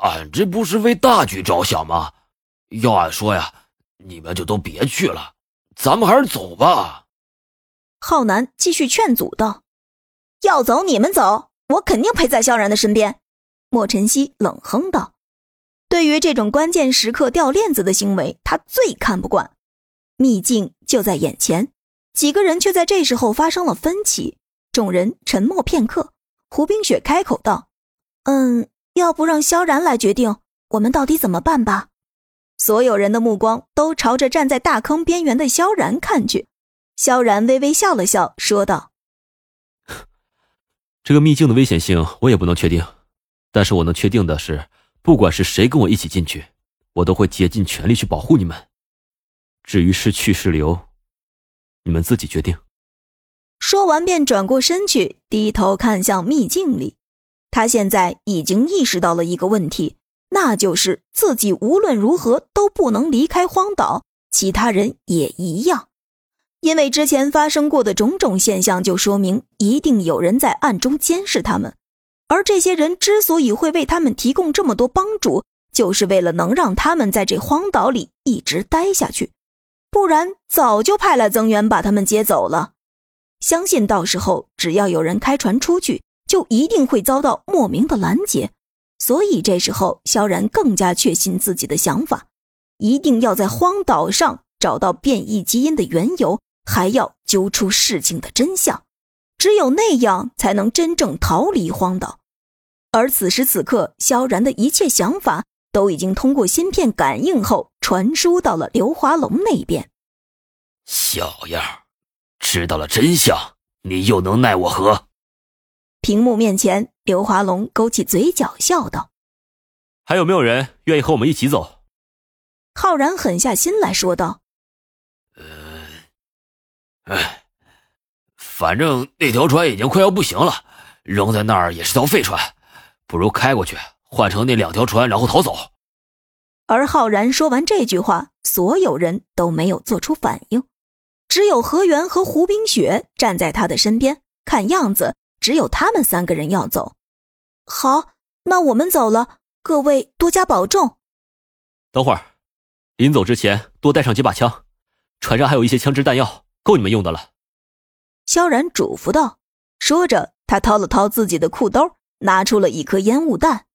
俺这不是为大局着想吗？要俺说呀，你们就都别去了，咱们还是走吧。浩南继续劝阻道：“要走你们走，我肯定陪在萧然的身边。”莫晨曦冷哼道：“对于这种关键时刻掉链子的行为，他最看不惯。秘境就在眼前，几个人却在这时候发生了分歧。众人沉默片刻，胡冰雪开口道：‘嗯，要不让萧然来决定，我们到底怎么办吧？’所有人的目光都朝着站在大坑边缘的萧然看去。萧然微微笑了笑，说道：‘这个秘境的危险性我也不能确定。’”但是我能确定的是，不管是谁跟我一起进去，我都会竭尽全力去保护你们。至于是去是留，你们自己决定。说完，便转过身去，低头看向秘境里。他现在已经意识到了一个问题，那就是自己无论如何都不能离开荒岛，其他人也一样。因为之前发生过的种种现象，就说明一定有人在暗中监视他们。而这些人之所以会为他们提供这么多帮助，就是为了能让他们在这荒岛里一直待下去，不然早就派来增援把他们接走了。相信到时候只要有人开船出去，就一定会遭到莫名的拦截。所以这时候，萧然更加确信自己的想法，一定要在荒岛上找到变异基因的缘由，还要揪出事情的真相。只有那样，才能真正逃离荒岛。而此时此刻，萧然的一切想法都已经通过芯片感应后传输到了刘华龙那边。小样，知道了真相，你又能奈我何？屏幕面前，刘华龙勾起嘴角笑道：“还有没有人愿意和我们一起走？”浩然狠下心来说道：“呃，哎。”反正那条船已经快要不行了，扔在那儿也是条废船，不如开过去换成那两条船，然后逃走。而浩然说完这句话，所有人都没有做出反应，只有何源和胡冰雪站在他的身边。看样子，只有他们三个人要走。好，那我们走了，各位多加保重。等会儿，临走之前多带上几把枪，船上还有一些枪支弹药，够你们用的了。萧然嘱咐道，说着，他掏了掏自己的裤兜，拿出了一颗烟雾弹。